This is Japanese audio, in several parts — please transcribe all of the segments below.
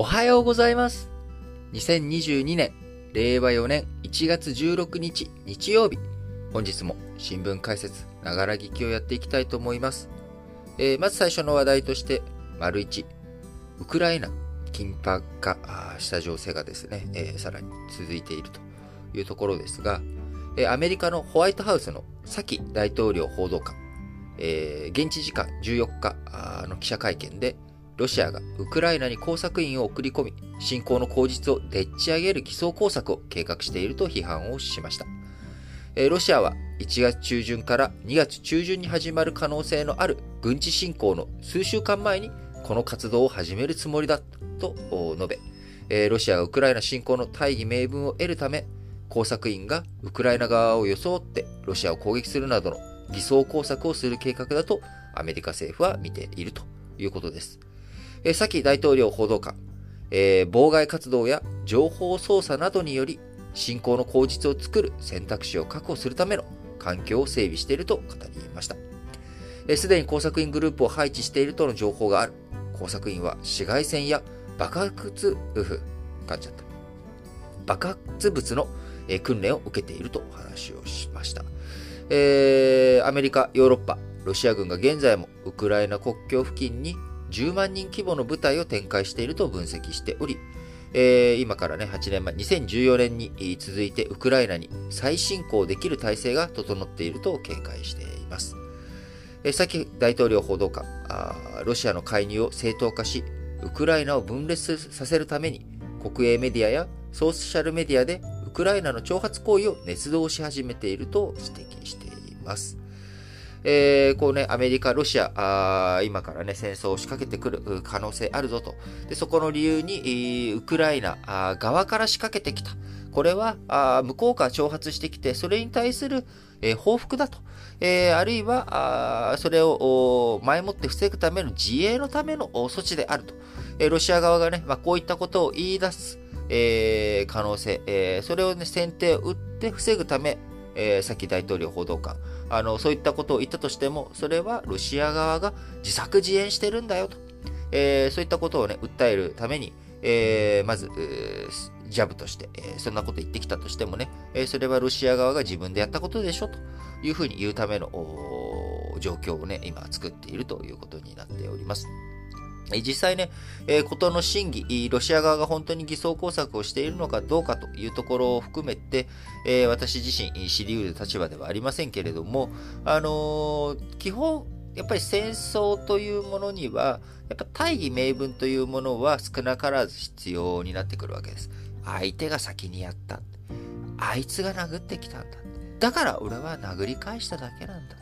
おはようございます。2022年、令和4年1月16日日曜日。本日も新聞解説、ながら聞きをやっていきたいと思います。えー、まず最初の話題として、丸1、ウクライナ緊迫化した情勢がですね、えー、さらに続いているというところですが、えー、アメリカのホワイトハウスのサキ大統領報道官、え、現地時間14日の記者会見で、ロシアがウクライナに工作員を送り込み、侵攻の口実をでっち上げる偽装工作を計画していると批判をしました。ロシアは1月中旬から2月中旬に始まる可能性のある軍事侵攻の数週間前にこの活動を始めるつもりだと述べ、ロシアがウクライナ侵攻の大義名分を得るため、工作員がウクライナ側を装ってロシアを攻撃するなどの偽装工作をする計画だとアメリカ政府は見ているということです。えサキ大統領報道官、えー、妨害活動や情報操作などにより、侵攻の口実を作る選択肢を確保するための環境を整備していると語りました。すでに工作員グループを配置しているとの情報がある。工作員は紫外線や爆発、うふ、噛んじゃった。爆発物のえ訓練を受けているとお話をしました。えー、アメリカ、ヨーロッパ、ロシア軍が現在もウクライナ国境付近に10万人規模の部隊を展開していると分析しており、えー、今からね、8年前、2014年に続いてウクライナに再侵攻できる体制が整っていると警戒しています。えー、先大統領報道官ロシアの介入を正当化し、ウクライナを分裂させるために、国営メディアやソーシャルメディアでウクライナの挑発行為を捏造し始めていると指摘しています。えー、こうね、アメリカ、ロシア、あ今からね、戦争を仕掛けてくる可能性あるぞと。で、そこの理由に、ウクライナ側から仕掛けてきた。これはあ向こうから挑発してきて、それに対する、えー、報復だと。えー、あるいは、あそれを前もって防ぐための自衛のための措置であると。えー、ロシア側がね、まあ、こういったことを言い出す、え、可能性、え、それをね、先手を打って防ぐため、えー、さっき大統領報道官、あの、そういったことを言ったとしても、それはロシア側が自作自演してるんだよと。えー、そういったことをね、訴えるために、えー、まず、ジャブとして、えー、そんなこと言ってきたとしてもね、え、それはロシア側が自分でやったことでしょというふうに言うための状況をね、今作っているということになっております。実際ね、えー、ことの真偽、ロシア側が本当に偽装工作をしているのかどうかというところを含めて、えー、私自身知り得る立場ではありませんけれども、あのー、基本、やっぱり戦争というものには、やっぱ大義名分というものは少なからず必要になってくるわけです。相手が先にやった。あいつが殴ってきたんだ。だから俺は殴り返しただけなんだ。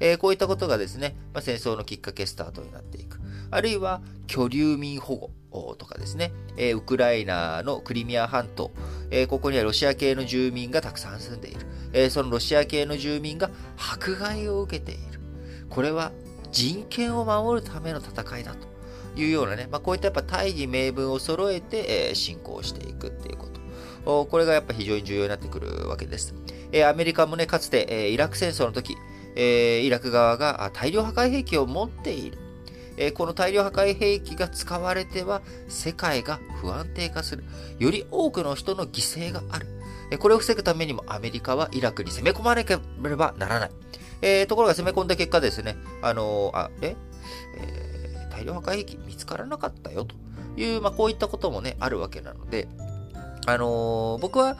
えー、こういったことがですね、まあ、戦争のきっかけスタートになっていく。あるいは居留民保護とかですね、ウクライナのクリミア半島、ここにはロシア系の住民がたくさん住んでいる。そのロシア系の住民が迫害を受けている。これは人権を守るための戦いだというようなね、まあ、こういったやっぱ大義名分を揃えて、え進行していくっていうこと。これがやっぱ非常に重要になってくるわけです。アメリカもね、かつて、イラク戦争の時、えイラク側が大量破壊兵器を持っている。えこの大量破壊兵器が使われては世界が不安定化する。より多くの人の犠牲がある。えこれを防ぐためにもアメリカはイラクに攻め込まなければならない。えー、ところが攻め込んだ結果ですね、あのー、あ、え？えー、大量破壊兵器見つからなかったよという、まあ、こういったこともね、あるわけなので、あの僕は、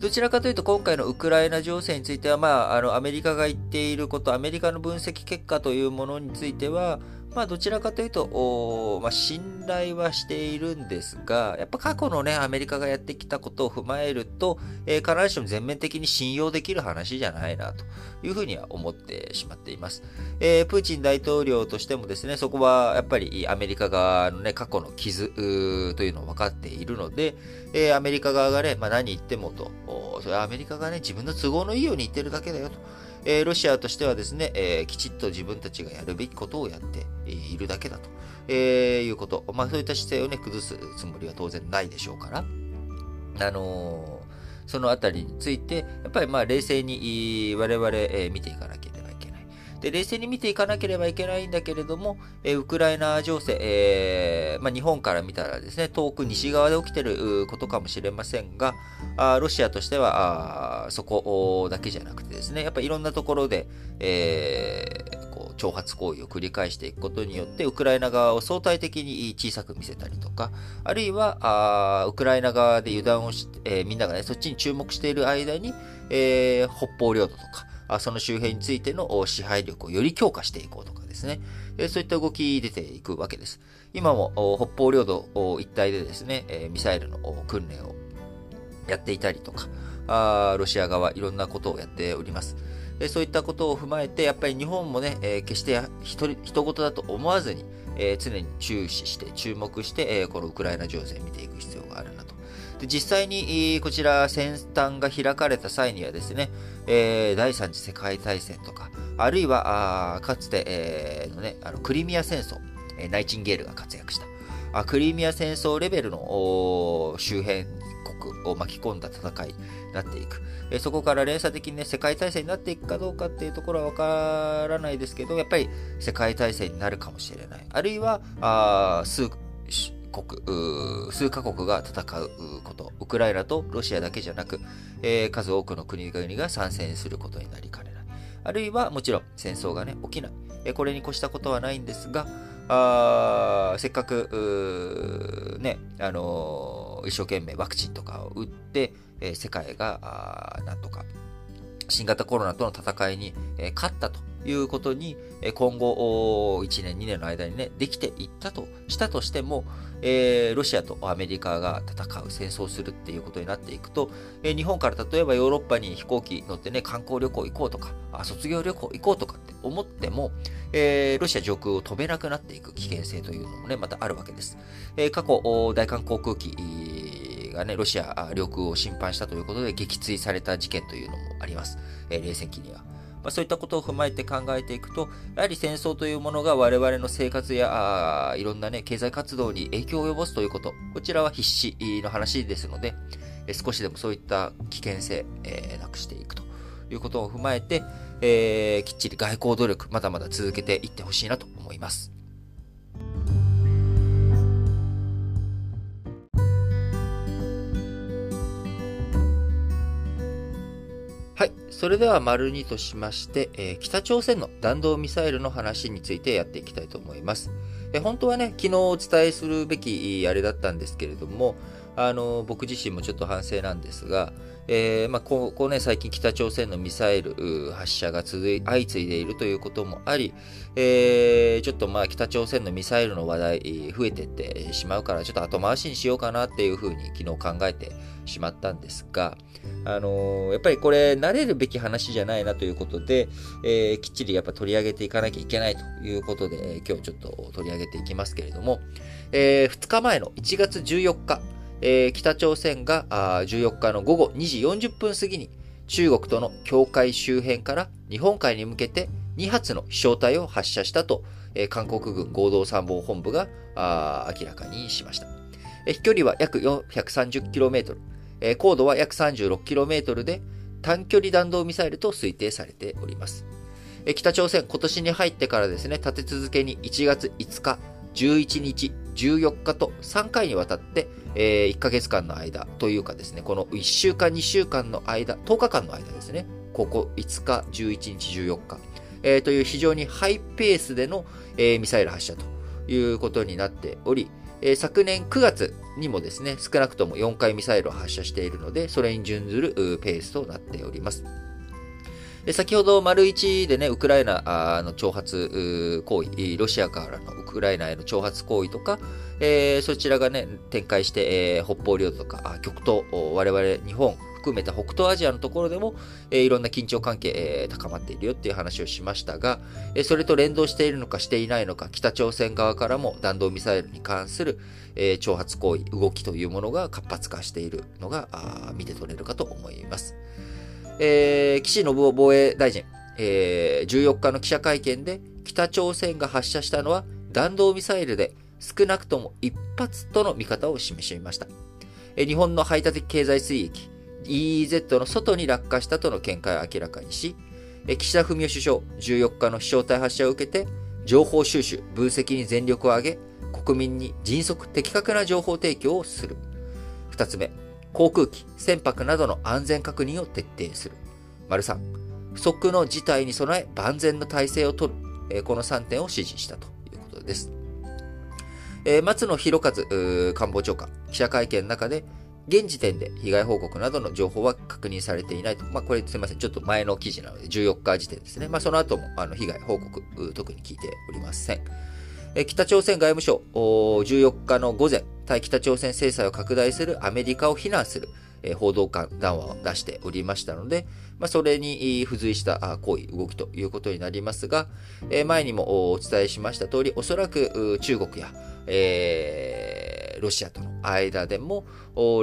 どちらかというと、今回のウクライナ情勢については、まあ、あの、アメリカが言っていること、アメリカの分析結果というものについては、まあ、どちらかというと、まあ、信頼はしているんですが、やっぱ過去のね、アメリカがやってきたことを踏まえると、えー、必ずしも全面的に信用できる話じゃないな、というふうには思ってしまっています。えー、プーチン大統領としてもですね、そこはやっぱりアメリカ側のね、過去の傷というのを分かっているので、えー、アメリカ側がね、まあ、何言ってもと、それはアメリカがね、自分の都合のいいように言ってるだけだよと。えー、ロシアとしてはですね、えー、きちっと自分たちがやるべきことをやっているだけだと、えー、いうこと。まあそういった姿勢をね、崩すつもりは当然ないでしょうから、あのそのあたりについて、やっぱりまあ冷静に我々、え見ていかなければいけない。で、冷静に見ていかなければいけないんだけれども、えウクライナ情勢、えー、まあ、日本から見たらですね、遠く西側で起きてることかもしれませんが、あロシアとしてはあそこだけじゃなくてですね、やっぱりいろんなところで、えー、こう挑発行為を繰り返していくことによって、ウクライナ側を相対的に小さく見せたりとか、あるいはあウクライナ側で油断をして、えー、みんながね、そっちに注目している間に、え、北方領土とか、その周辺についての支配力をより強化していこうとかですね、そういった動き出ていくわけです。今も北方領土一帯でですね、ミサイルの訓練をやっていたりとか、ロシア側いろんなことをやっております。そういったことを踏まえて、やっぱり日本もね、決して人事だと思わずに、常に注視して、注目して、このウクライナ情勢を見ていく必要があるなと。で実際にこちら先端が開かれた際にはですね、えー、第三次世界大戦とか、あるいは、かつて、えーのね、あのクリミア戦争、えー、ナイチンゲールが活躍した、あクリミア戦争レベルの周辺国を巻き込んだ戦いになっていく。え、そこから連鎖的にね、世界大戦になっていくかどうかっていうところはわからないですけど、やっぱり世界大戦になるかもしれない。あるいは、あ数国、数カ国が戦うこと、ウクライナとロシアだけじゃなく、えー、数多くの国々が参戦することになりかねない。あるいはもちろん戦争がね、起きない。えー、これに越したことはないんですが、あせっかく、ね、あのー、一生懸命ワクチンとかを打って、え、世界が、なんとか、新型コロナとの戦いに、勝ったということに、今後1年、2年の間にね、できていったとしたとしても、えー、ロシアとアメリカが戦う、戦争するっていうことになっていくと、えー、日本から例えばヨーロッパに飛行機乗ってね、観光旅行行こうとか、あ卒業旅行行こうとかって思っても、えー、ロシア上空を飛べなくなっていく危険性というのもね、またあるわけです。え過去、大韓航空機がね、ロシア領空を侵犯したということで撃墜された事件というのもあります。え冷戦期には。まあ、そういったことを踏まえて考えていくと、やはり戦争というものが我々の生活や、あいろんなね、経済活動に影響を及ぼすということ、こちらは必死の話ですので、え少しでもそういった危険性、えー、なくしていくということを踏まえて、えー、きっちり外交努力、まだまだ続けていってほしいなと思います。はい。それでは、丸2としまして、えー、北朝鮮の弾道ミサイルの話についてやっていきたいと思います。えー、本当はね、昨日お伝えするべきあれだったんですけれども、あの、僕自身もちょっと反省なんですが、えー、まあ、ここね、最近北朝鮮のミサイル発射が続い、相次いでいるということもあり、えー、ちょっとまあ、北朝鮮のミサイルの話題、増えてってしまうから、ちょっと後回しにしようかなっていうふうに昨日考えてしまったんですが、あのー、やっぱりこれ、慣れるべき話じゃないなということで、えー、きっちりやっぱ取り上げていかなきゃいけないということで、今日ちょっと取り上げていきますけれども、えー、2日前の1月14日、え、北朝鮮があ14日の午後2時40分過ぎに中国との境界周辺から日本海に向けて2発の飛翔体を発射したと、えー、韓国軍合同参謀本部が明らかにしました。飛距離は約 430km、高度は約 36km で短距離弾道ミサイルと推定されております。北朝鮮今年に入ってからですね、立て続けに1月5日、11日、14日と3回にわたって、えー、1ヶ月間の間というかですね、この1週間、2週間の間、10日間の間ですね、ここ5日、11日、14日、えー、という非常にハイペースでの、えー、ミサイル発射ということになっており、えー、昨年9月にもですね、少なくとも4回ミサイルを発射しているので、それに準ずるペースとなっております。先ほど、丸1でね、ウクライナの挑発行為、ロシアからのウクライナへの挑発行為とか、えー、そちらがね、展開して、えー、北方領土とか、極東、我々日本含めた北東アジアのところでも、えー、いろんな緊張関係、えー、高まっているよっていう話をしましたが、えー、それと連動しているのかしていないのか、北朝鮮側からも弾道ミサイルに関する、えー、挑発行為、動きというものが活発化しているのが見て取れるかと思います。えー、岸信夫防衛大臣、えー、14日の記者会見で北朝鮮が発射したのは弾道ミサイルで少なくとも1発との見方を示しました。日本の排他的経済水域 EEZ の外に落下したとの見解を明らかにし、岸田文雄首相、14日の飛翔体発射を受けて、情報収集、分析に全力を挙げ、国民に迅速、的確な情報提供をする。2つ目、航空機、船舶などの安全確認を徹底する。丸3、不測の事態に備え万全の体制を取る。この3点を指示したということです。松野博一官房長官、記者会見の中で、現時点で被害報告などの情報は確認されていないと。まあ、これすいません。ちょっと前の記事なので、14日時点ですね。まあ、その後も、あの、被害報告、特に聞いておりません。え北朝鮮外務省、14日の午前、対北朝鮮制裁を拡大するアメリカを非難する、え報道官談話を出しておりましたので、まあ、それに付随した行為、動きということになりますが、え前にもお伝えしました通り、おそらく中国や、えー、ロシアとの間でも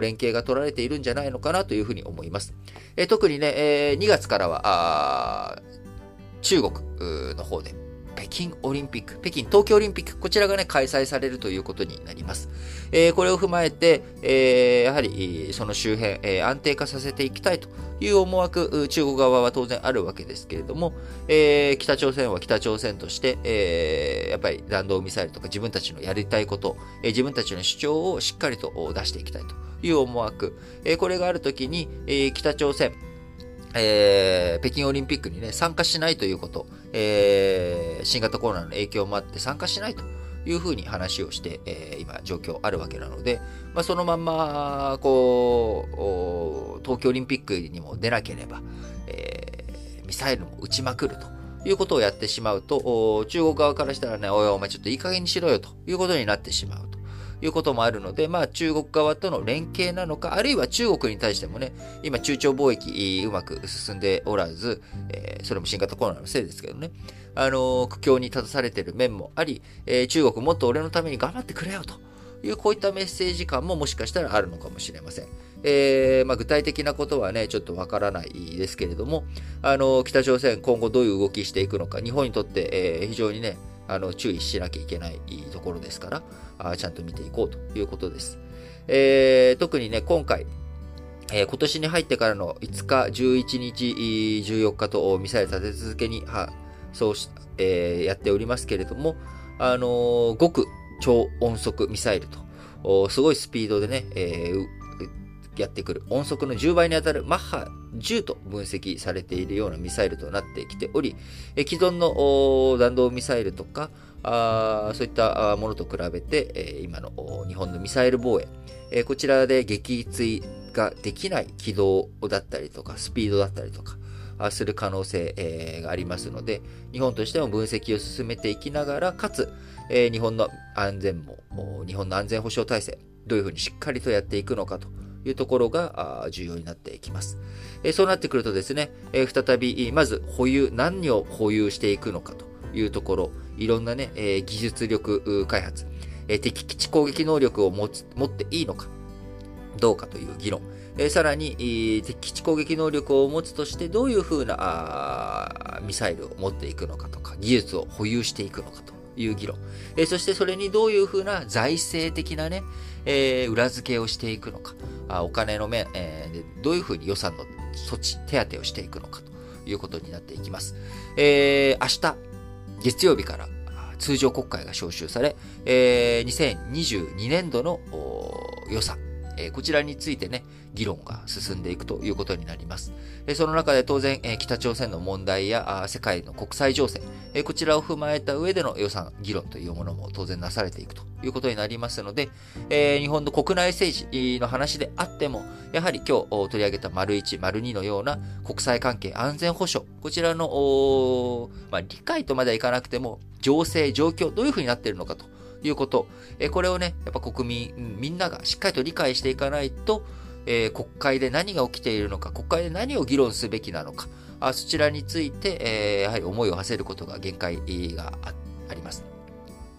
連携が取られているんじゃないのかなというふうに思います。え特にね、え2月からは、中国の方で、北京オリンピック、北京東京オリンピック、こちらがね、開催されるということになります。えー、これを踏まえて、えー、やはり、その周辺、えー、安定化させていきたいという思惑、中国側は当然あるわけですけれども、えー、北朝鮮は北朝鮮として、えー、やっぱり弾道ミサイルとか自分たちのやりたいこと、えー、自分たちの主張をしっかりと出していきたいという思惑、えー、これがあるときに、えー、北朝鮮、えー、北京オリンピックにね、参加しないということ、えー、新型コロナの影響もあって参加しないというふうに話をして、えー、今、状況あるわけなので、まあ、そのまんま、こう、東京オリンピックにも出なければ、えー、ミサイルも撃ちまくるということをやってしまうと、中国側からしたらね、おいお前ちょっといい加減にしろよということになってしまうと。いうこともあるので、まあ中国側との連携なのか、あるいは中国に対してもね、今中朝貿易うまく進んでおらず、えー、それも新型コロナのせいですけどね、あのー、苦境に立たされている面もあり、えー、中国もっと俺のために頑張ってくれよという、こういったメッセージ感ももしかしたらあるのかもしれません。えー、まあ、具体的なことはね、ちょっとわからないですけれども、あの、北朝鮮今後どういう動きしていくのか、日本にとって、えー、非常にね、あの、注意しなきゃいけないところですから、あちゃんと見ていこうということです。えー、特にね、今回、えー、今年に入ってからの5日、11日、14日とミサイル立て続けに、はそうし、えー、やっておりますけれども、あの、極超音速ミサイルと、すごいスピードでね、え、やってくる。音速の10倍に当たるマッハ10と分析されているようなミサイルとなってきており、え既存の弾道ミサイルとか、あそういったものと比べて、え今の日本のミサイル防衛、えこちらで撃墜ができない軌道だったりとか、スピードだったりとか、する可能性がありますので、日本としても分析を進めていきながら、かつ、日本の安全も、日本の安全保障体制、どういうふうにしっかりとやっていくのかと。いうところが重要になっていきます。そうなってくるとですね、再び、まず保有、何を保有していくのかというところ、いろんなね、技術力開発、敵基地攻撃能力を持つ持っていいのか、どうかという議論。えさらに、敵基地攻撃能力を持つとして、どういうふうなミサイルを持っていくのかとか、技術を保有していくのかという議論。えそしてそれにどういうふうな財政的なね、えー、裏付けをしていくのか、あお金の面、えー、どういうふうに予算の措置、手当をしていくのかと。いうことになっていきます。えー、明日、月曜日から通常国会が召集され、えー、2022年度の予算、え、こちらについてね、議論が進んでいくということになります。えその中で当然、え北朝鮮の問題やあ世界の国際情勢、えこちらを踏まえた上での予算、議論というものも当然なされていくということになりますので、え日本の国内政治の話であっても、やはり今日取り上げた丸1、丸2のような国際関係、安全保障、こちらの、まあ、理解とまではいかなくても、情勢、状況、どういうふうになっているのかということ、えこれをね、やっぱ国民、みんながしっかりと理解していかないと、えー、国会で何が起きているのか、国会で何を議論すべきなのか、あそちらについて、えー、やはり思いを馳せることが限界があります。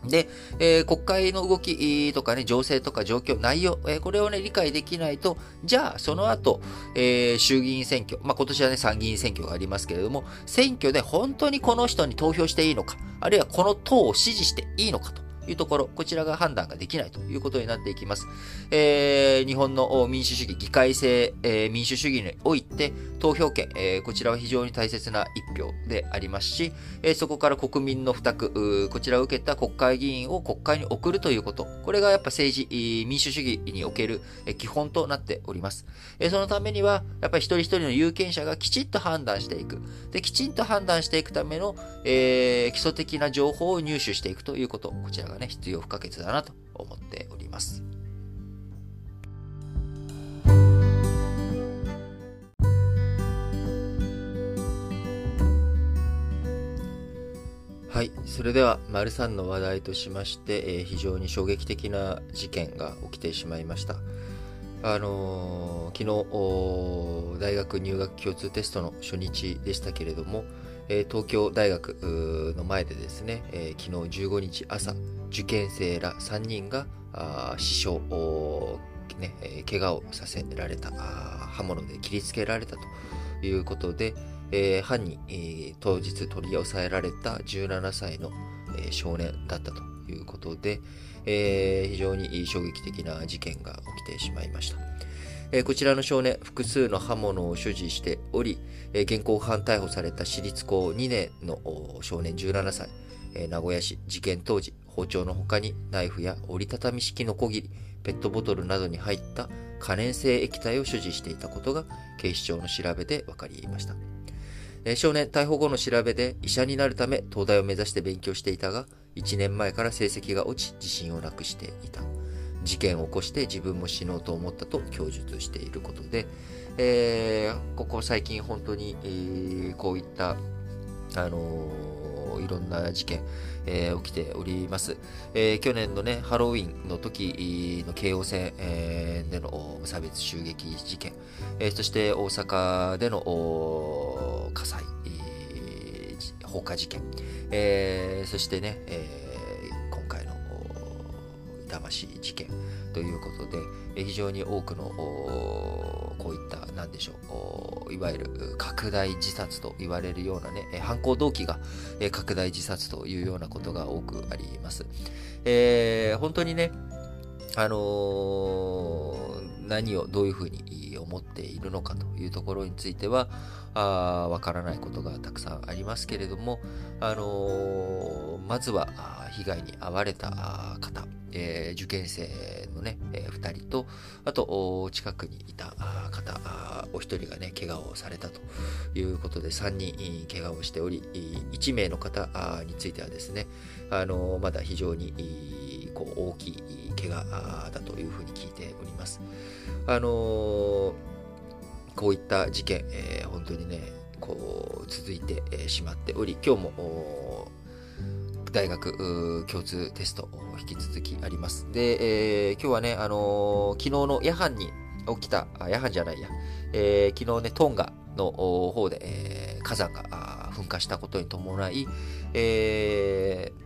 で、えー、国会の動きとかね、情勢とか状況、内容、えー、これをね、理解できないと、じゃあ、その後、えー、衆議院選挙、まあ、今年はね、参議院選挙がありますけれども、選挙で本当にこの人に投票していいのか、あるいはこの党を支持していいのかと。いうところ、こちらが判断ができないということになっていきます。えー、日本の民主主義、議会制、えー、民主主義において、投票権、えー、こちらは非常に大切な一票でありますし、えー、そこから国民の負託、こちらを受けた国会議員を国会に送るということ、これがやっぱ政治、民主主義における基本となっております。えー、そのためには、やっぱり一人一人の有権者がきちっと判断していく。で、きちんと判断していくための、えー、基礎的な情報を入手していくということ、こちらがね、必要不可欠だなと思っております。はい。それでは、丸3の話題としまして、えー、非常に衝撃的な事件が起きてしまいました。あのー、昨日、大学入学共通テストの初日でしたけれども、えー、東京大学の前でですね、えー、昨日15日朝、受験生ら3人が死傷、ね、え怪我をさせられた、刃物で切りつけられたということで、えー、犯人、えー、当日取り押さえられた17歳の、えー、少年だったということで、えー、非常に衝撃的な事件が起きてしまいました。えー、こちらの少年、複数の刃物を所持しており、えー、現行犯逮捕された私立高2年の少年17歳、えー、名古屋市事件当時、包丁の他にナイフや折りたたみ式の小切り、ペットボトルなどに入った可燃性液体を所持していたことが警視庁の調べで分かりました。少年逮捕後の調べで医者になるため東大を目指して勉強していたが1年前から成績が落ち自信をなくしていた事件を起こして自分も死のうと思ったと供述していることで、えー、ここ最近本当に、えー、こういった、あのー、いろんな事件、えー、起きております、え。去年のね、ハロウィンの時の京王線、え、での無差別襲撃事件、え、そして大阪での火災、放火事件、えー、そしてね、えー、今回の痛ましい事件ということでえ、非常に多くのこういった何でしょういわゆる拡大自殺と言われるようなね犯行動機が拡大自殺というようなことが多くあります、えー、本当にねあのー、何をどういうふうに思っているのかというところについてはわからないことがたくさんありますけれども、あのー、まずは被害に遭われた方、えー、受験生のね、え、2人と、あと、近くにいた方、お一人がね、怪我をされたということで、3人怪我をしており、1名の方についてはですね、あのまだ非常にこう大きい怪我だというふうに聞いております。あのこういった事件、えー、本当にね、こう続いてしまっており、今日も大学共通テスト引き続きあります。で、えー、今日はね、あのー、昨日の夜半に起きた、あ夜半じゃないや、えー、昨日ね、トンガの方で、えー、火山が噴火したことに伴い、えー、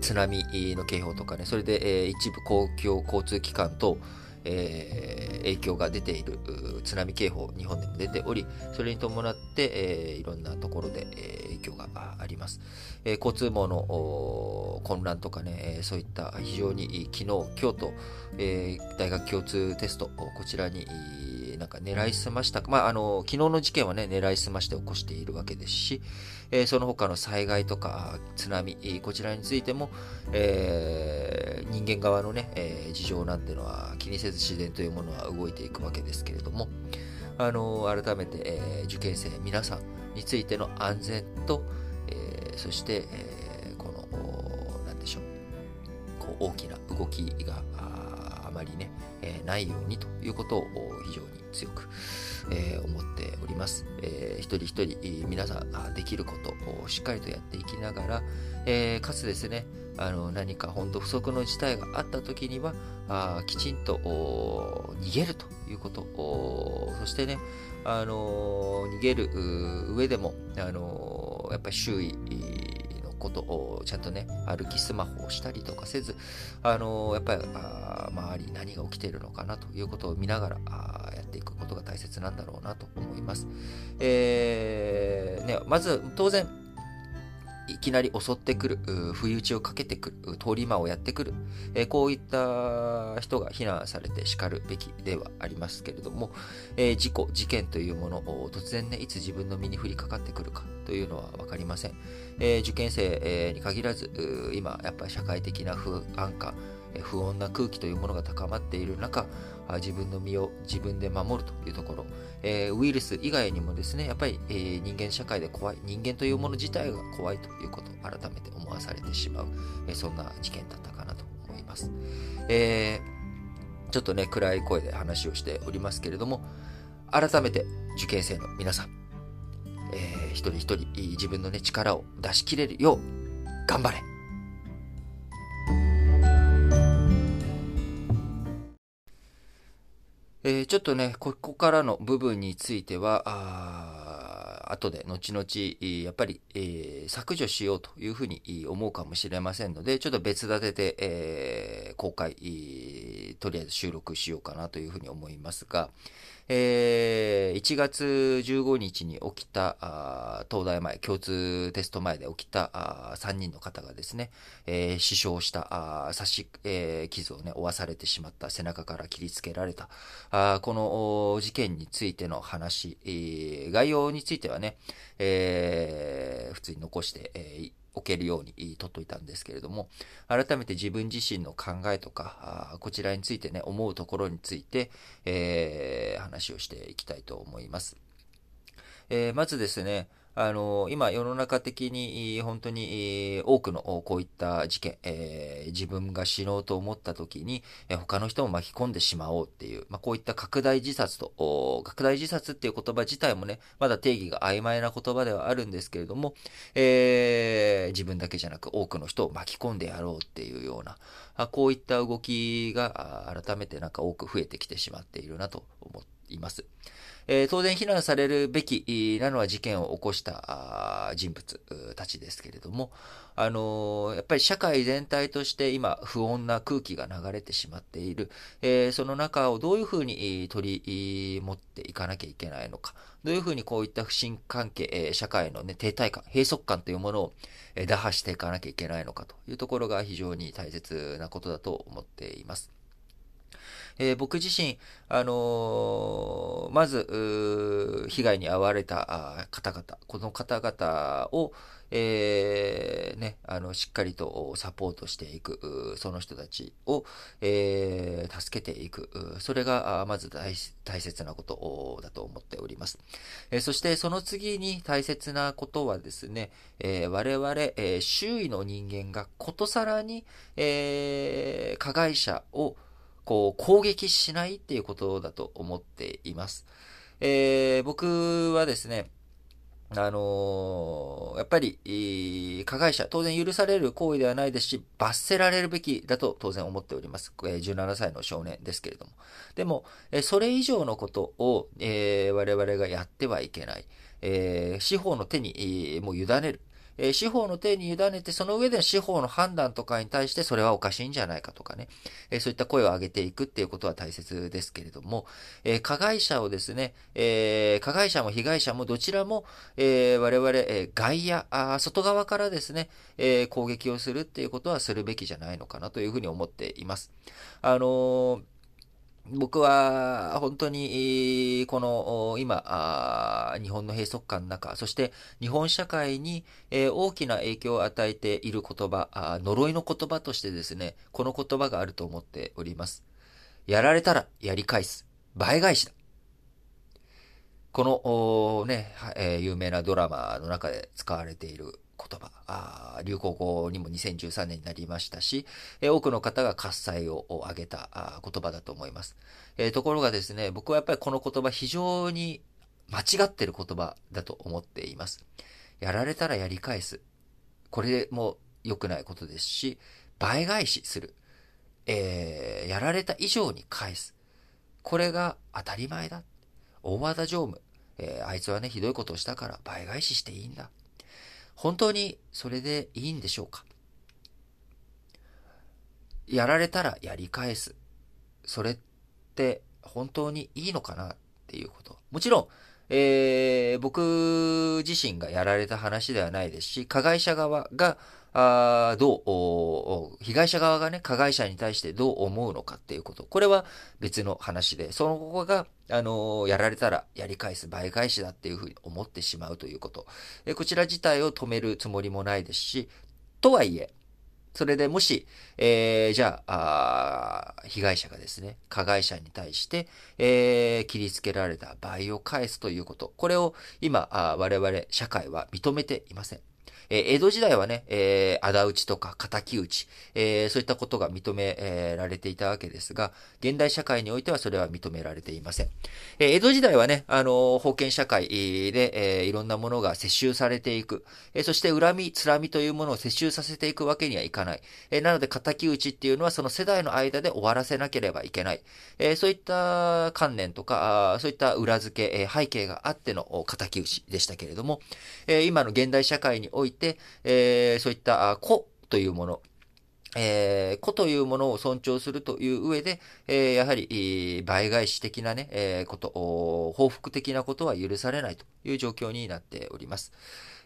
津波の警報とかね、それで、えー、一部公共交通機関と、えー、影響が出ている津波警報、日本でも出ており、それに伴って、えー、いろんなところで、えー、影響があります。えー、交通網の混乱とかね、そういった非常に昨日、今日と、えー、大学共通テスト、こちらになんか狙いすました、まあ、あの、昨日の事件はね、狙いすまして起こしているわけですし、えー、その他の災害とか津波、こちらについても、えー、人間側のね、えー、事情なんてのは気にせず自然というものは動いていくわけですけれども、あの改めて、え受験生皆さんについての安全と、えそして、えこの、なんでしょう、こう大きな動きがあまりね、えないようにということを非常に強く、えー、思っております。えー、一人一人皆さんできることをしっかりとやっていきながら、えー、かつですね、あの何か本当不測の事態があった時にはあきちんと逃げるということそしてね、あの逃げる上でも、あのやっぱり周囲ことをちゃんとね、歩きスマホをしたりとかせず、あのー、やっぱりあ周り何が起きているのかなということを見ながらあやっていくことが大切なんだろうなと思います。えー、ね、まず当然、いきなり襲ってくる、不意打ちをかけてくる、通り魔をやってくる、えー、こういった人が非難されて叱るべきではありますけれども、えー、事故、事件というものを突然ね、いつ自分の身に降りかかってくるかというのはわかりません。えー、受験生えに限らず、今、やっぱり社会的な不安感、不穏な空気というものが高まっている中、自分の身を自分で守るというところ、えウイルス以外にもですね、やっぱり、え人間社会で怖い、人間というもの自体が怖いということを改めて思わされてしまう、えそんな事件だったかなと思います。えー、ちょっとね、暗い声で話をしておりますけれども、改めて受験生の皆さん、えー、一人一人自分のね、力を出し切れるよう頑張れ。えー、ちょっとね、ここからの部分については、あ後で後々、やっぱり、えー、削除しようというふうに思うかもしれませんので、ちょっと別立てで、えー、公開、とりあえず収録しようかなというふうに思いますが、えー、1月15日に起きた、東大前、共通テスト前で起きたあ3人の方がですね、えー、死傷したあ刺し、えー、傷をね、負わされてしまった、背中から切りつけられた、あこの事件についての話、えー、概要についてはね、えー、普通に残して、えー置けるように取っといたんですけれども、改めて自分自身の考えとか、こちらについてね、思うところについて、えー、話をしていきたいと思います。えー、まずですね、あの、今世の中的に本当に多くのこういった事件、えー、自分が死のうと思った時に他の人も巻き込んでしまおうっていう、まあ、こういった拡大自殺と、拡大自殺っていう言葉自体もね、まだ定義が曖昧な言葉ではあるんですけれども、えー、自分だけじゃなく多くの人を巻き込んでやろうっていうような、こういった動きが改めてなんか多く増えてきてしまっているなと思います。えー、当然非難されるべきなのは事件を起こした人物たちですけれども、あのー、やっぱり社会全体として今不穏な空気が流れてしまっている、えー、その中をどういうふうに取り持っていかなきゃいけないのか、どういうふうにこういった不信関係、社会の、ね、停滞感、閉塞感というものを打破していかなきゃいけないのかというところが非常に大切なことだと思っています。えー、僕自身、あのー、まず、被害に遭われた方々、この方々を、えー、ね、あの、しっかりとサポートしていく、その人たちを、えー、助けていく、それが、まず大切なことだと思っております。えー、そして、その次に大切なことはですね、え、我々、え、周囲の人間がことさらに、え、加害者を、こう、攻撃しないっていうことだと思っています。えー、僕はですね、あのー、やっぱり、加害者、当然許される行為ではないですし、罰せられるべきだと当然思っております。17歳の少年ですけれども。でも、それ以上のことを、えー、我々がやってはいけない。えー、司法の手に、もう委ねる。えー、司法の手に委ねて、その上で司法の判断とかに対してそれはおかしいんじゃないかとかね、えー、そういった声を上げていくっていうことは大切ですけれども、えー、加害者をですね、え加害者も被害者もどちらも、え我々、え外野あ、外側からですね、え攻撃をするっていうことはするべきじゃないのかなというふうに思っています。あの僕は本当に、この今、日本の閉塞感の中、そして日本社会に大きな影響を与えている言葉、呪いの言葉としてですね、この言葉があると思っております。やられたらやり返す。倍返しだ。このね、有名なドラマの中で使われている言葉あ、流行語にも2013年になりましたし、え多くの方が喝采を上げたあ言葉だと思います、えー、ところがですね、僕はやっぱりこの言葉非常に間違ってる言葉だと思っています。やられたらやり返す。これも良くないことですし、倍返しする。えー、やられた以上に返す。これが当たり前だ。大和田常務。えー、あいつはね、ひどいことをしたから倍返ししていいんだ。本当にそれでいいんでしょうか？やられたらやり返す。それって本当にいいのかなっていうこと。もちろん、えー、僕自身がやられた話ではないですし、加害者側が、あどう、被害者側がね、加害者に対してどう思うのかっていうこと。これは別の話で、その子が、あの、やられたらやり返す倍返しだっていうふうに思ってしまうということ。えこちら自体を止めるつもりもないですし、とはいえ、それでもし、えー、じゃあ被害者がですね、加害者に対して、えー、切りつけられた場合を返すということ。これを今、あ我々社会は認めていません。えー、江戸時代はね、えー、仇討ちとか仇討ち、えー、そういったことが認められていたわけですが、現代社会においてはそれは認められていません。えー、江戸時代はね、あの、封建社会で、えー、いろんなものが接収されていく、えー、そして恨み、つらみというものを接収させていくわけにはいかない。えー、なので、仇討ちっていうのはその世代の間で終わらせなければいけない。えー、そういった観念とか、そういった裏付け、えー、背景があっての仇討ちでしたけれども、えー、今の現代社会においてて、えー、そういった個というもの、えー、子というものを尊重するという上で、えー、やはり、倍返し的なね、えー、こと、報復的なことは許されないという状況になっております。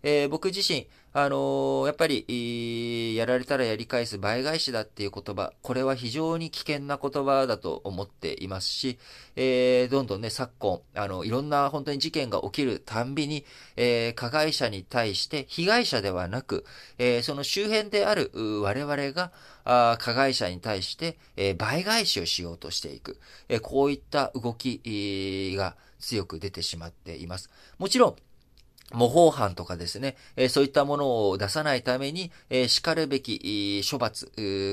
えー、僕自身、あのー、やっぱり、やられたらやり返す倍返しだっていう言葉、これは非常に危険な言葉だと思っていますし、えー、どんどんね、昨今、あの、いろんな本当に事件が起きるたんびに、え加害者に対して被害者ではなく、えその周辺である我々が、あ加害者に対して、え倍返しをしようとしていく、えこういった動きが強く出てしまっています。もちろん、模倣犯とかですね、え、そういったものを出さないために、えー、叱るべき、処罰、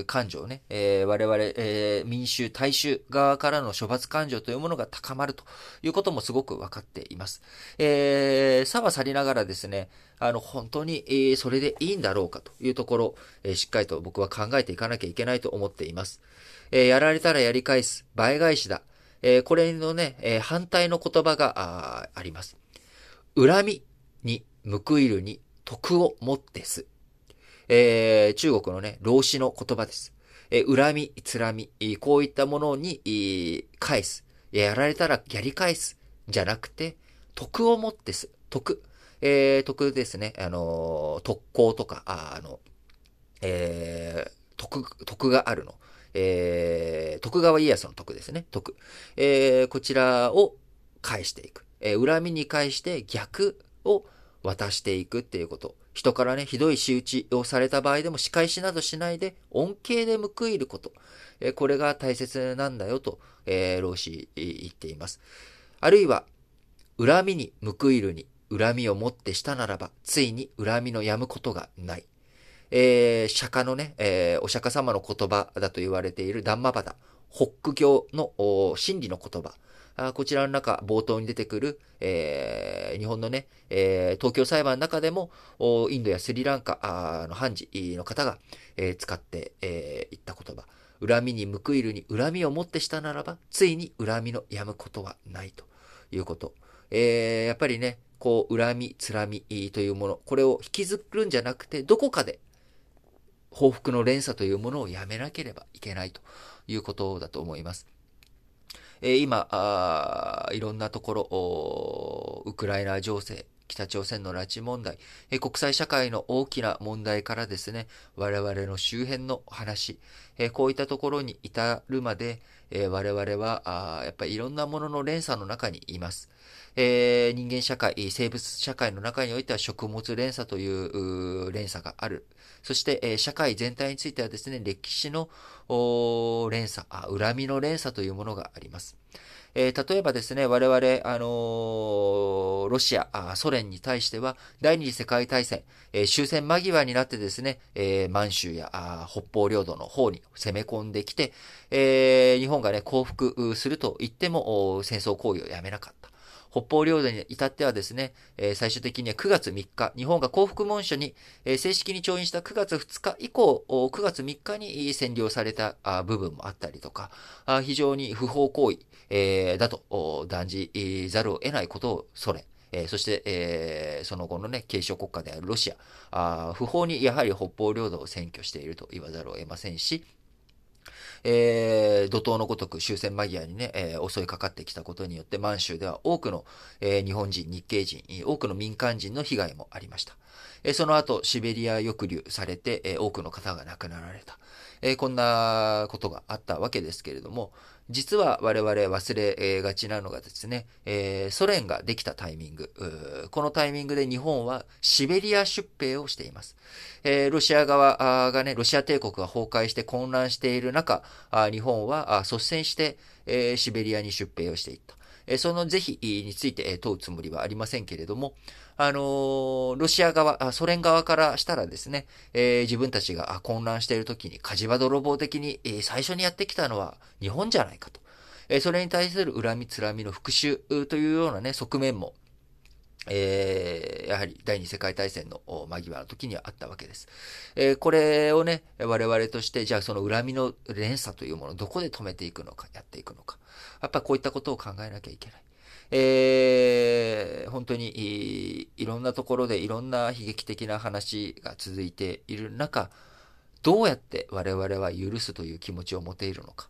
感情ね、え、我々、え民衆、大衆側からの処罰感情というものが高まるということもすごく分かっています。えー、さはさりながらですね、あの、本当に、え、それでいいんだろうかというところ、え、しっかりと僕は考えていかなきゃいけないと思っています。え、やられたらやり返す、倍返しだ。え、これのね、え、反対の言葉があります。恨みに、報いるに、徳をもってす。えー、中国のね、老子の言葉です。えー、恨み、つらみ、こういったものに、返す。やられたらやり返す。じゃなくて、徳をもってす。徳。えー、徳ですね。あのー、特攻とか、あ、あの、えー、徳、徳があるの。えー、徳川家康の徳ですね。徳。えー、こちらを返していく。えー、恨みに返して逆を渡していくっていうこと。人からね、ひどい仕打ちをされた場合でも仕返しなどしないで、恩恵で報いること。えこれが大切なんだよと、えー、老子言っています。あるいは、恨みに報いるに、恨みをもってしたならば、ついに恨みのやむことがない。えー、釈迦のね、えー、お釈迦様の言葉だと言われているダンマバダ、ホッ教の真理の言葉。あこちらの中、冒頭に出てくる、えー、日本のね、えー、東京裁判の中でも、インドやスリランカの判事の方が、えー、使ってい、えー、った言葉。恨みに報いるに恨みをもってしたならば、ついに恨みのやむことはないということ。えー、やっぱりね、こう、恨み、つらみというもの、これを引きずるんじゃなくて、どこかで報復の連鎖というものをやめなければいけないということだと思います。えー、今あ、いろんなところ、ウクライナ情勢、北朝鮮の拉致問題、え国際社会の大きな問題からですね、我々の周辺の話、えこういったところに至るまで、え我々はあやっぱりいろんなものの連鎖の中にいます。えー、人間社会、生物社会の中においては食物連鎖という連鎖がある。そして、え、社会全体についてはですね、歴史の連鎖あ、恨みの連鎖というものがあります。えー、例えばですね、我々、あのー、ロシアあ、ソ連に対しては、第二次世界大戦、えー、終戦間際になってですね、え、満州やあ北方領土の方に攻め込んできて、え、日本がね、降伏すると言っても、戦争行為をやめなかった。北方領土に至ってはですね、えー、最終的には9月3日、日本が幸福文書に、えー、正式に調印した9月2日以降、9月3日に占領された部分もあったりとか、あ非常に不法行為、えー、だと断じざるを得ないことをソ連、えー、そして、えー、その後のね、継承国家であるロシアあ、不法にやはり北方領土を占拠していると言わざるを得ませんし、えー、怒涛のごとく終戦間際にね、えー、襲いかかってきたことによって、満州では多くの、えー、日本人、日系人、多くの民間人の被害もありました。えー、その後、シベリア抑留されて、えー、多くの方が亡くなられた。えー、こんなことがあったわけですけれども、実は我々忘れがちなのがですね、えー、ソ連ができたタイミング、このタイミングで日本はシベリア出兵をしています。えー、ロシア側がね、ロシア帝国が崩壊して混乱している中、日本は率先して、えー、シベリアに出兵をしていった。その是非について問うつもりはありませんけれども、あの、ロシア側、ソ連側からしたらですね、え、自分たちが混乱している時に火事場泥棒的に、最初にやってきたのは日本じゃないかと。それに対する恨みつらみの復讐というようなね、側面も、えー、やはり第二次世界大戦の間際の時にはあったわけです。えー、これをね、我々として、じゃあその恨みの連鎖というものをどこで止めていくのか、やっていくのか。やっぱこういったことを考えなきゃいけない。えー、本当にいろんなところでいろんな悲劇的な話が続いている中、どうやって我々は許すという気持ちを持ているのか。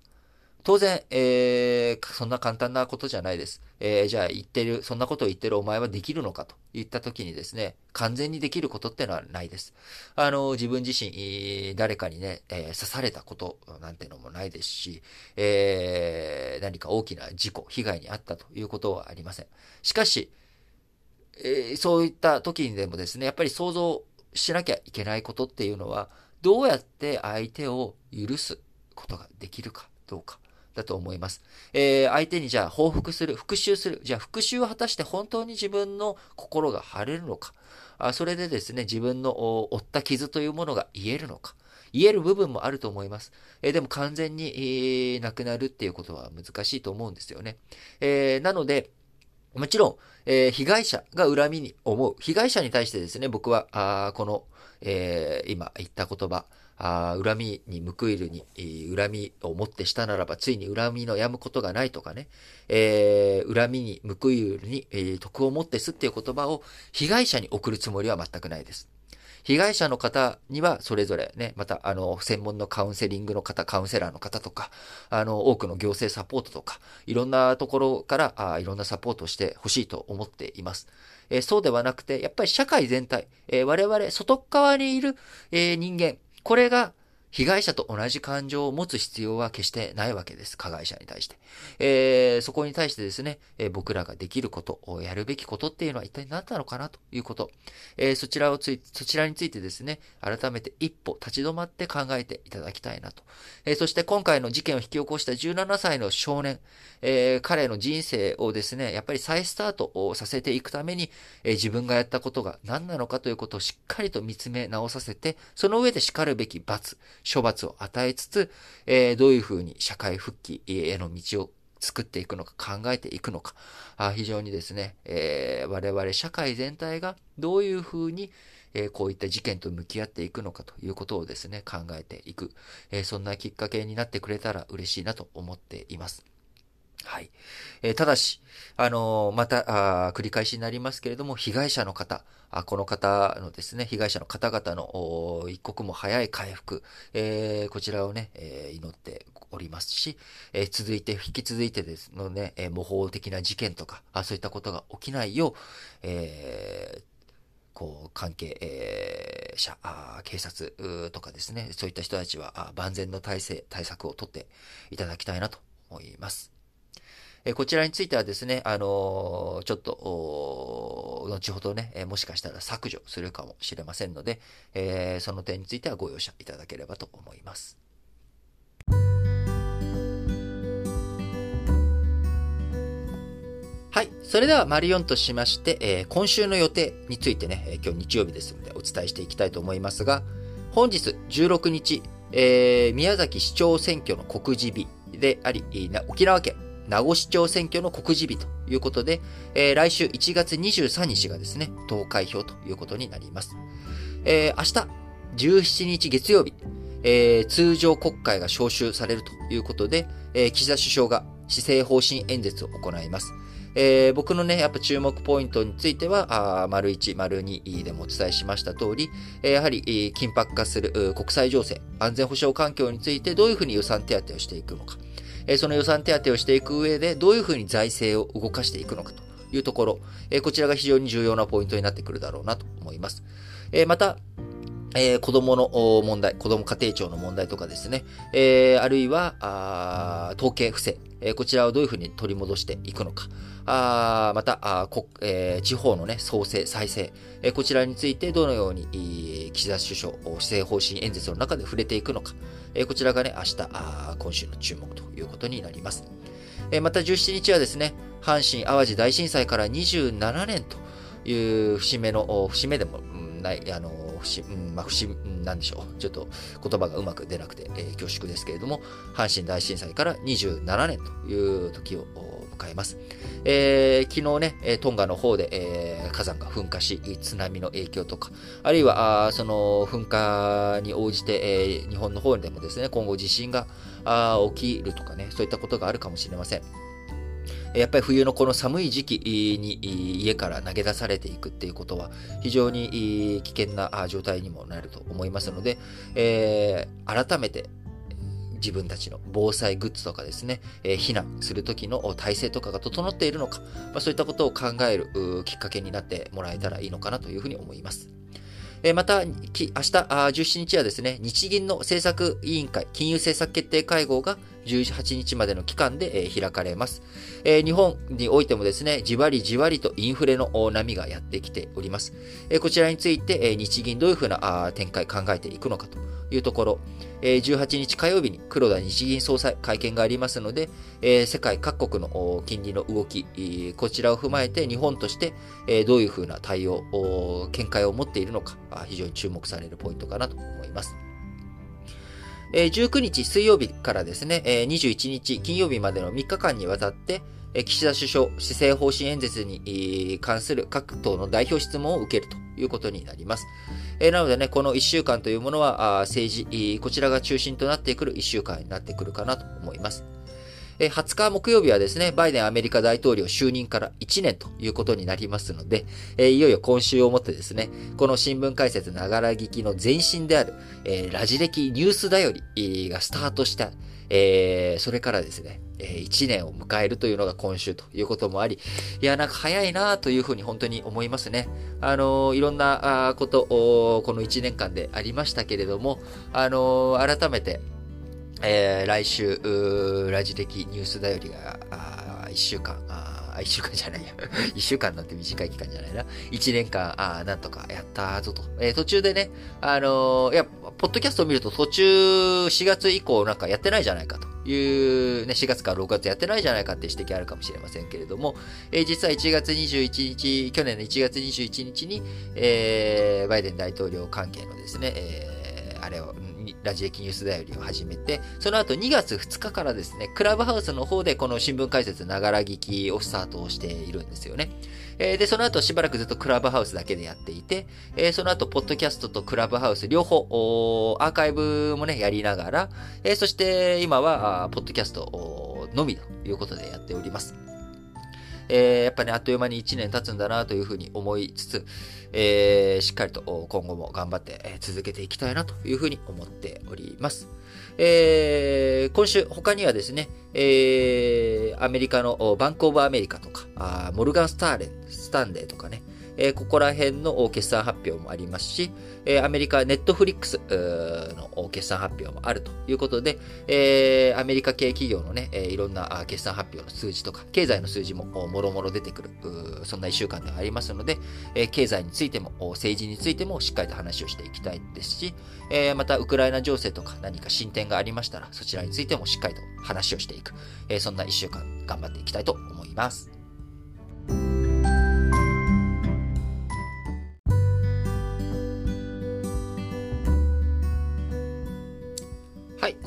当然、えー、そんな簡単なことじゃないです。えー、じゃあ言ってる、そんなことを言ってるお前はできるのかと言った時にですね、完全にできることってのはないです。あの、自分自身、誰かにね、えー、刺されたことなんてのもないですし、えー、何か大きな事故、被害に遭ったということはありません。しかし、えー、そういった時にでもですね、やっぱり想像しなきゃいけないことっていうのは、どうやって相手を許すことができるかどうか。だと思います。えー、相手にじゃあ報復する、復讐する。じゃあ復讐を果たして本当に自分の心が晴れるのか。あそれでですね、自分の負った傷というものが癒えるのか。癒える部分もあると思います。えー、でも完全に、えー、なくなるっていうことは難しいと思うんですよね。えー、なので、もちろん、え、被害者が恨みに思う。被害者に対してですね、僕は、あこの、え、今言った言葉、あ恨みに報いるに、恨みをもってしたならば、ついに恨みのやむことがないとかね、えー、恨みに報いるに、えー、徳をもってすっていう言葉を被害者に送るつもりは全くないです。被害者の方にはそれぞれね、また、あの、専門のカウンセリングの方、カウンセラーの方とか、あの、多くの行政サポートとか、いろんなところから、あいろんなサポートをしてほしいと思っています。えー、そうではなくて、やっぱり社会全体、えー、我々、外側にいる、えー、人間、これが被害者と同じ感情を持つ必要は決してないわけです。加害者に対して。えー、そこに対してですね、えー、僕らができること、やるべきことっていうのは一体何なのかなということ。えー、そちらをつい、そちらについてですね、改めて一歩立ち止まって考えていただきたいなと。えーそして今回の事件を引き起こした17歳の少年、えー彼の人生をですね、やっぱり再スタートをさせていくために、え自分がやったことが何なのかということをしっかりと見つめ直させて、その上で叱るべき罰、処罰を与えつつ、え、どういうふうに社会復帰への道を作っていくのか、考えていくのか、あ非常にですね、えー、我々社会全体がどういうふうに、えー、こういった事件と向き合っていくのかということをですね、考えていく、えー、そんなきっかけになってくれたら嬉しいなと思っています。はい。えー、ただし、あの、またあ、繰り返しになりますけれども、被害者の方、この方のですね、被害者の方々の一刻も早い回復、えー、こちらをね、え祈っておりますし、え続いて、引き続いてですのね、え模倣的な事件とかあ、そういったことが起きないよう、えこう、関係、えー、者、警察とかですね、そういった人たちは万全の体制、対策をとっていただきたいなと思います。えこちらについてはですね、あのちょっと、後ほどね、えもしかしたら削除するかもしれませんので、えその点についてはご容赦いただければと思います。はい。それでは、マリオンとしまして、えー、今週の予定についてね、えー、今日日曜日ですのでお伝えしていきたいと思いますが、本日16日、えー、宮崎市長選挙の告示日であり、沖縄県名護市長選挙の告示日ということで、えー、来週1月23日がですね、投開票ということになります。えー、明日、17日月曜日、えー、通常国会が召集されるということで、えー、岸田首相が施政方針演説を行います。えー、僕のね、やっぱ注目ポイントについては、あ丸1、丸2でもお伝えしました通り、えー、やはり、緊迫化する国際情勢、安全保障環境についてどういうふうに予算手当をしていくのか、え、その予算手当をしていく上で、どういうふうに財政を動かしていくのかというところ、え、こちらが非常に重要なポイントになってくるだろうなと思います。え、また、えー、子供の問題、子供家庭庁の問題とかですね、えー、あるいは、統計不正、えー、こちらをどういうふうに取り戻していくのか、あまたあこ、えー、地方の、ね、創生、再生、えー、こちらについてどのように岸田首相、施政方針演説の中で触れていくのか、えー、こちらがね、明日あ、今週の注目ということになります。えー、また17日はですね、阪神・淡路大震災から27年という節目の、節目でもない、あの、節、うん、まあ、節、なんでしょう。ちょっと言葉がうまく出なくて、えー、恐縮ですけれども、阪神大震災から27年という時をます。えー、昨日ね、トンガの方で、えー、火山が噴火し、津波の影響とか、あるいは、その噴火に応じて、えー、日本の方でもですね、今後地震があ起きるとかね、そういったことがあるかもしれません。やっぱり冬のこの寒い時期に家から投げ出されていくっていうことは非常に危険な状態にもなると思いますので、えー、改めて自分たちの防災グッズとかですね、え、避難する時の体制とかが整っているのか、ま、そういったことを考えるきっかけになってもらえたらいいのかなというふうに思います。えまた、明日17日はですね、日銀の政策委員会、金融政策決定会合が18日までの期間で、え開かれます、え日本においてもですね、じわりじわりとインフレの波がやってきております。えこちらについて、え日銀どういうふうな展開考えていくのかというところ、え18日火曜日に黒田日銀総裁会見がありますので、え世界各国の金利の動き、こちらを踏まえて日本として、えどういうふうな対応、見解を持っているのか、非常に注目されるポイントかなと思います。19日水曜日からですね、21日金曜日までの3日間にわたって、岸田首相、施政方針演説に関する各党の代表質問を受けるということになります。なのでね、この1週間というものは政治、こちらが中心となってくる1週間になってくるかなと思います。20日木曜日はですね、バイデンアメリカ大統領就任から1年ということになりますので、いよいよ今週をもってですね、この新聞解説ながら聞きの前身である、ラジ歴ニュースだよりがスタートした、それからですね、え1年を迎えるというのが今週ということもあり、いや、なんか早いなというふうに本当に思いますね。あの、いろんなこと、この1年間でありましたけれども、あの、改めて、えー、来週、ラジ歴ニュースだよりが、あ1週間、あ1週間じゃないや。1週間なんて短い期間じゃないな。1年間、あなんとかやったぞと。えー、途中でね、あのー、いや、ポッドキャストを見ると途中4月以降なんかやってないじゃないかという、ね、4月から6月やってないじゃないかって指摘あるかもしれませんけれども、えー、実は1月21日、去年の1月21日に、えー、バイデン大統領関係のですね、えー、あれを、ラジエキニュースだよりを始めて、その後2月2日からですね、クラブハウスの方でこの新聞解説ながら聞きをスタートをしているんですよね。えー、で、その後しばらくずっとクラブハウスだけでやっていて、えー、その後、ポッドキャストとクラブハウス両方、アーカイブもね、やりながら、えー、そして今は、ポッドキャストのみということでやっております。えー、やっぱね、あっという間に1年経つんだなというふうに思いつつ、えー、しっかりと今後も頑張って続けていきたいなというふうに思っております。えー、今週、他にはですね、えー、アメリカのバンクオブアメリカとか、あモルガンスターレン、スタンレーとかね、え、ここら辺の決算発表もありますし、え、アメリカネットフリックスの決算発表もあるということで、え、アメリカ系企業のね、え、いろんな決算発表の数字とか、経済の数字ももろもろ出てくる、そんな一週間ではありますので、え、経済についても、政治についてもしっかりと話をしていきたいですし、え、またウクライナ情勢とか何か進展がありましたら、そちらについてもしっかりと話をしていく、え、そんな一週間頑張っていきたいと思います。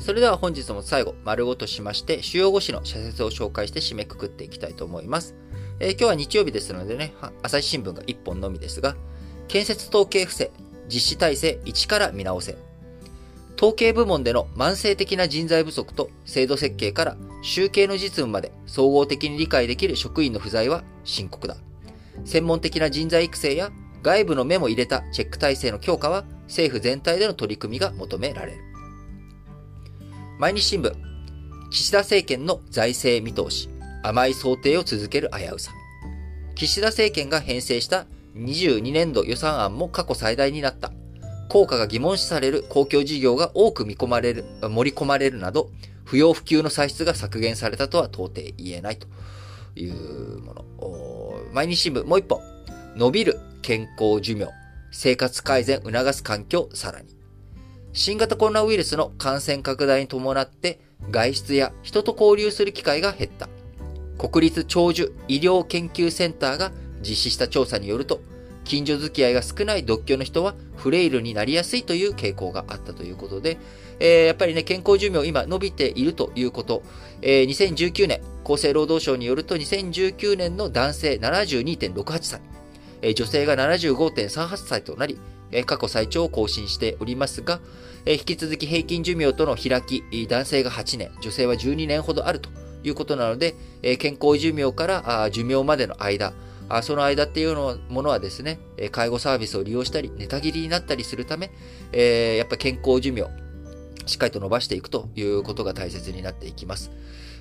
それでは本日も最後、丸ごとしまして、主要語詞の社説を紹介して締めくくっていきたいと思います。えー、今日は日曜日ですのでね、朝日新聞が1本のみですが、建設統計不正、実施体制1から見直せ。統計部門での慢性的な人材不足と制度設計から集計の実務まで総合的に理解できる職員の不在は深刻だ。専門的な人材育成や外部の目も入れたチェック体制の強化は政府全体での取り組みが求められる。毎日新聞、岸田政権の財政見通し、甘い想定を続ける危うさ。岸田政権が編成した22年度予算案も過去最大になった。効果が疑問視される公共事業が多く見込まれる、盛り込まれるなど、不要不急の歳出が削減されたとは到底言えないというもの。毎日新聞、もう一本。伸びる健康寿命、生活改善促す環境、さらに。新型コロナウイルスの感染拡大に伴って外出や人と交流する機会が減った。国立長寿医療研究センターが実施した調査によると、近所付き合いが少ない独居の人はフレイルになりやすいという傾向があったということで、えー、やっぱりね、健康寿命今伸びているということ、えー、2019年、厚生労働省によると2019年の男性72.68歳、えー、女性が75.38歳となり、過去最長を更新しておりますが、引き続き平均寿命との開き、男性が8年、女性は12年ほどあるということなので、健康寿命から寿命までの間、その間っていうのものはですね、介護サービスを利用したり、寝たきりになったりするため、やっぱ健康寿命、しっかりと伸ばしていくということが大切になっていきます。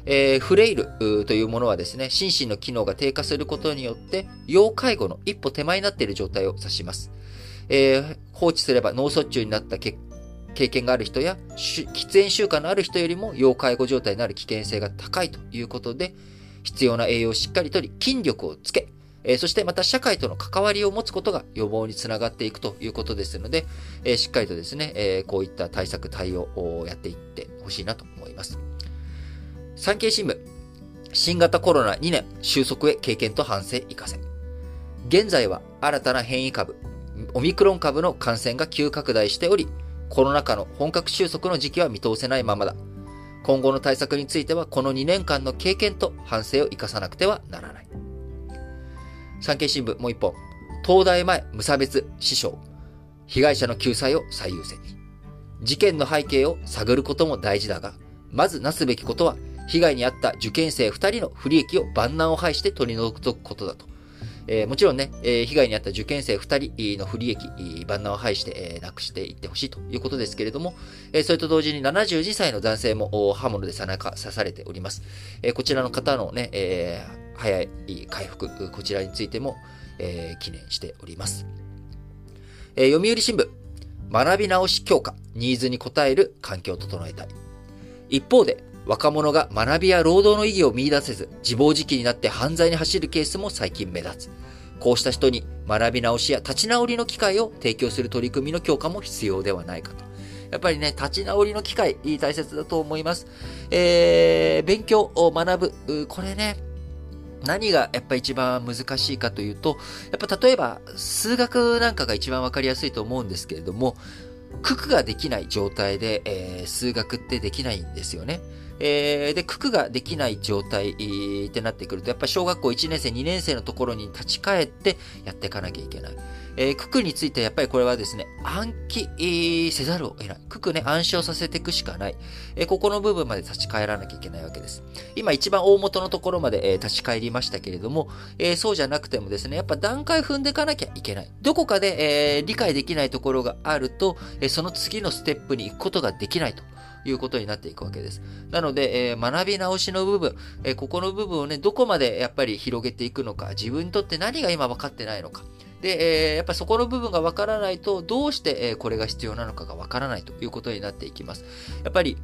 えー、フレイルというものはですね、心身の機能が低下することによって、要介護の一歩手前になっている状態を指します。えー、放置すれば脳卒中になった経験がある人や、喫煙習慣のある人よりも要介護状態になる危険性が高いということで、必要な栄養をしっかりとり、筋力をつけ、えー、そしてまた社会との関わりを持つことが予防につながっていくということですので、えー、しっかりとですね、えー、こういった対策、対応をやっていってほしいなと思います。産経新聞、新型コロナ2年収束へ経験と反省生かせ。現在は新たな変異株、オミクロン株の感染が急拡大しており、コロナ禍の本格収束の時期は見通せないままだ。今後の対策については、この2年間の経験と反省を生かさなくてはならない。産経新聞もう一本。東大前無差別死傷。被害者の救済を最優先に。事件の背景を探ることも大事だが、まずなすべきことは、被害に遭った受験生2人の不利益を万難を排して取り除くことだと。えー、もちろんね、え、被害に遭った受験生2人の不利益、万難を排して、え、なくしていってほしいということですけれども、えそれと同時に72歳の男性も刃物で背中刺されております。えこちらの方のね、え早い回復、こちらについても、え記念しております。え読売新聞、学び直し強化、ニーズに応える環境を整えたい。一方で、若者が学びや労働の意義を見出せず、自暴自棄になって犯罪に走るケースも最近目立つ。こうした人に学び直しや立ち直りの機会を提供する取り組みの強化も必要ではないかと。やっぱりね、立ち直りの機会、大切だと思います。えー、勉強を学ぶ。これね、何がやっぱ一番難しいかというと、やっぱ例えば数学なんかが一番わかりやすいと思うんですけれども、九九ができない状態で、えー、数学ってできないんですよね。えー、で、九九ができない状態ってなってくると、やっぱり小学校1年生、2年生のところに立ち返ってやっていかなきゃいけない。えー、九九についてやっぱりこれはですね、暗記せざるを得ない。九九ね、暗唱させていくしかない。えー、ここの部分まで立ち返らなきゃいけないわけです。今一番大元のところまで、えー、立ち返りましたけれども、えー、そうじゃなくてもですね、やっぱ段階踏んでいかなきゃいけない。どこかで、えー、理解できないところがあると、えー、その次のステップに行くことができないと。いうことになっていくわけです。なので、えー、学び直しの部分、えー、ここの部分をね、どこまでやっぱり広げていくのか、自分にとって何が今分かってないのか。で、えー、やっぱそこの部分が分からないと、どうして、えこれが必要なのかが分からないということになっていきます。やっぱり、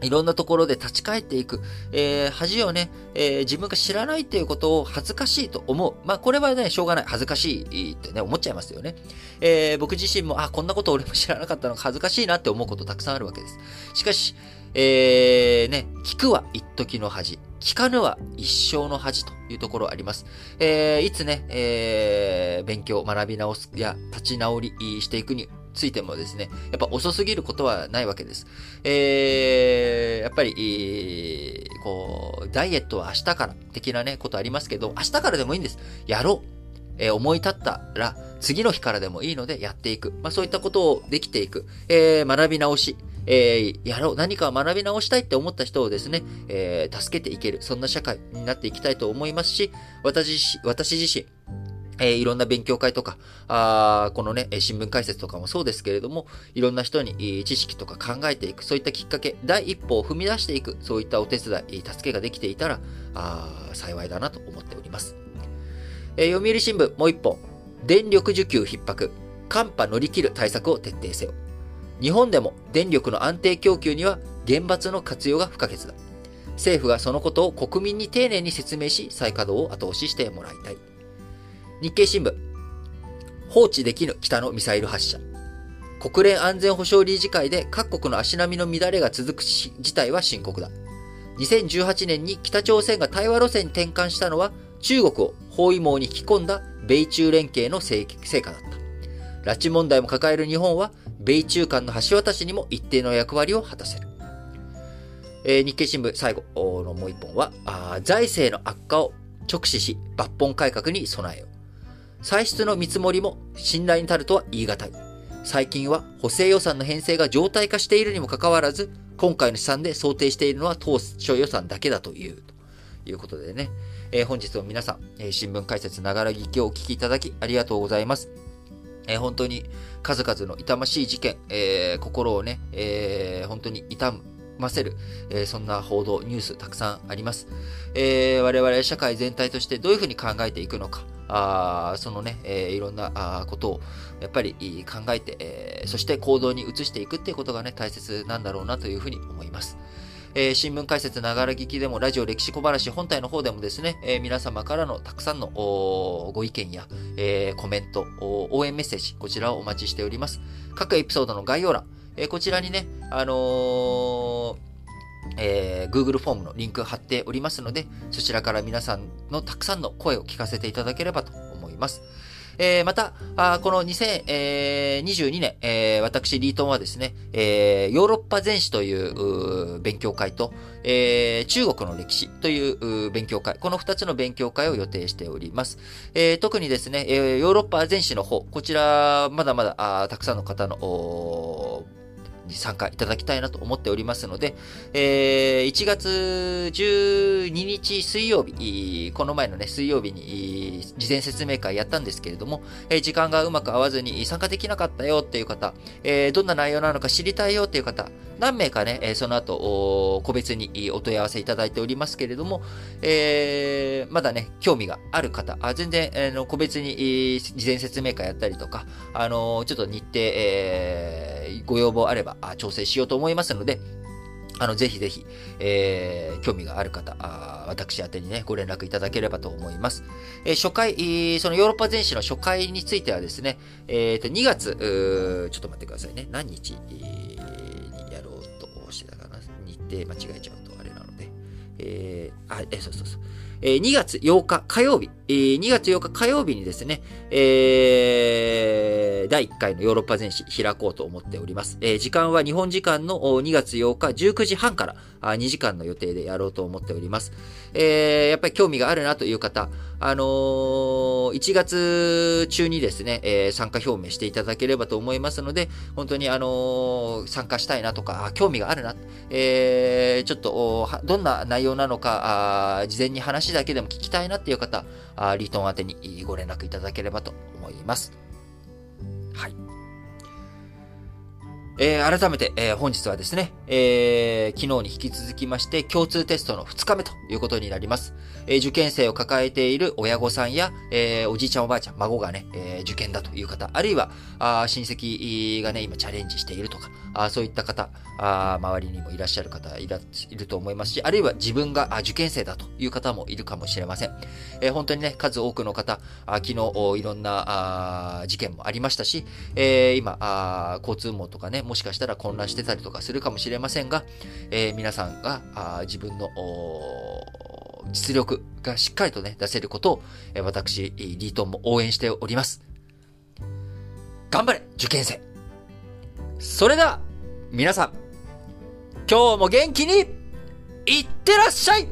いろんなところで立ち返っていく。えー、恥をね、えー、自分が知らないっていうことを恥ずかしいと思う。まあ、これはね、しょうがない。恥ずかしいってね、思っちゃいますよね。えー、僕自身も、あ、こんなこと俺も知らなかったの恥ずかしいなって思うことたくさんあるわけです。しかし、えー、ね、聞くは一時の恥。聞かぬは一生の恥というところあります。えー、いつね、えー、勉強、学び直すや立ち直りしていくについてもですね、やっぱ遅すぎることはないわけです。えー、やっぱり、こう、ダイエットは明日から的なね、ことありますけど、明日からでもいいんです。やろう。えー、思い立ったら、次の日からでもいいのでやっていく。まあそういったことをできていく。えー、学び直し。えー、やろう、何か学び直したいって思った人をですね、えー、助けていける、そんな社会になっていきたいと思いますし、私、私自身、えー、いろんな勉強会とか、あこのね、新聞解説とかもそうですけれども、いろんな人に知識とか考えていく、そういったきっかけ、第一歩を踏み出していく、そういったお手伝い、助けができていたら、あ幸いだなと思っております。えー、読売新聞、もう一本。電力需給逼迫、寒波乗り切る対策を徹底せよ。日本でも電力の安定供給には原発の活用が不可欠だ。政府がそのことを国民に丁寧に説明し、再稼働を後押ししてもらいたい。日経新聞、放置できぬ北のミサイル発射。国連安全保障理事会で各国の足並みの乱れが続く事態は深刻だ。2018年に北朝鮮が対話路線に転換したのは中国を包囲網に引き込んだ米中連携の成果だった。拉致問題も抱える日本は米中間の橋渡しにも一定の役割を果たせる。えー、日経新聞最後のもう一本は、財政の悪化を直視し抜本改革に備えよう。歳出の見積もりも信頼に足るとは言い難い。最近は補正予算の編成が常態化しているにもかかわらず、今回の試算で想定しているのは当初予算だけだという、ということでね。えー、本日も皆さん、えー、新聞解説ながら聞きをお聞きいただきありがとうございます。えー、本当に数々の痛ましい事件、えー、心をね、えー、本当に痛む、ませる、えー、そんな報道、ニュースたくさんあります。えー、我々社会全体としてどういうふうに考えていくのか、あそのね、えー、いろんなあことをやっぱり考えて、えー、そして行動に移していくっていうことがね、大切なんだろうなというふうに思います。えー、新聞解説ながら聞きでも、ラジオ歴史小話本体の方でもですね、えー、皆様からのたくさんのご意見や、えー、コメント、応援メッセージ、こちらをお待ちしております。各エピソードの概要欄、えこちらにね、あのえー、Google フォームのリンク貼っておりますので、そちらから皆さんのたくさんの声を聞かせていただければと思います。えー、また、あこの2022年、えー、私、リートンはですね、えー、ヨーロッパ全史という勉強会と、えー、中国の歴史という勉強会、この2つの勉強会を予定しております。えー、特にですね、えー、ヨーロッパ全史の方、こちら、まだまだあたくさんの方の参加いただきたいなと思っておりますので、えー、1月12日水曜日、この前のね、水曜日に事前説明会やったんですけれども、え時間がうまく合わずに参加できなかったよっていう方、えー、どんな内容なのか知りたいよっていう方、何名かね、その後、個別にお問い合わせいただいておりますけれども、えー、まだね、興味がある方、あ全然、えー、個別に事前説明会やったりとか、あのちょっと日程、えー、ご要望あれば調整しようと思いますので、あの、ぜひぜひ、えー、興味がある方、あ私宛にね、ご連絡いただければと思います。えー、初回、そのヨーロッパ全史の初回についてはですね、えっ、ー、と、2月、ちょっと待ってくださいね。何日、ってたかな？日程間違えちゃうとあれなので、えー、あ、え、そうそうそう。えー、2月8日火曜日、えー、2月8日火曜日にですね、えー、第1回のヨーロッパ全史開こうと思っております。え、時間は日本時間の2月8日19時半からあ2時間の予定でやろうと思っております。えー、やっぱり興味があるなという方、あのー、1月中にですね、えー、参加表明していただければと思いますので、本当にあの、参加したいなとか、興味があるな、え、ちょっと、どんな内容なのか、事前に話だけでも聞きたいなっていう方、あリートン宛てにご連絡いただければと思います。えー、改めて、えー、本日はですね、えー、昨日に引き続きまして、共通テストの2日目ということになります。え受験生を抱えている親御さんや、えおじいちゃんおばあちゃん、孫がね、え受験だという方、あるいは、あ親戚がね、今チャレンジしているとか、あそういった方、あ周りにもいらっしゃる方いらいると思いますし、あるいは自分があ受験生だという方もいるかもしれません。え本当にね、数多くの方、あ昨日いろんなあ事件もありましたし、え今あ、交通網とかね、もしかしたら混乱してたりとかするかもしれませんが、え皆さんがあ自分の実力がしっかりとね、出せることを、え私、リートンも応援しております。頑張れ受験生それでは、皆さん、今日も元気に、いってらっしゃい。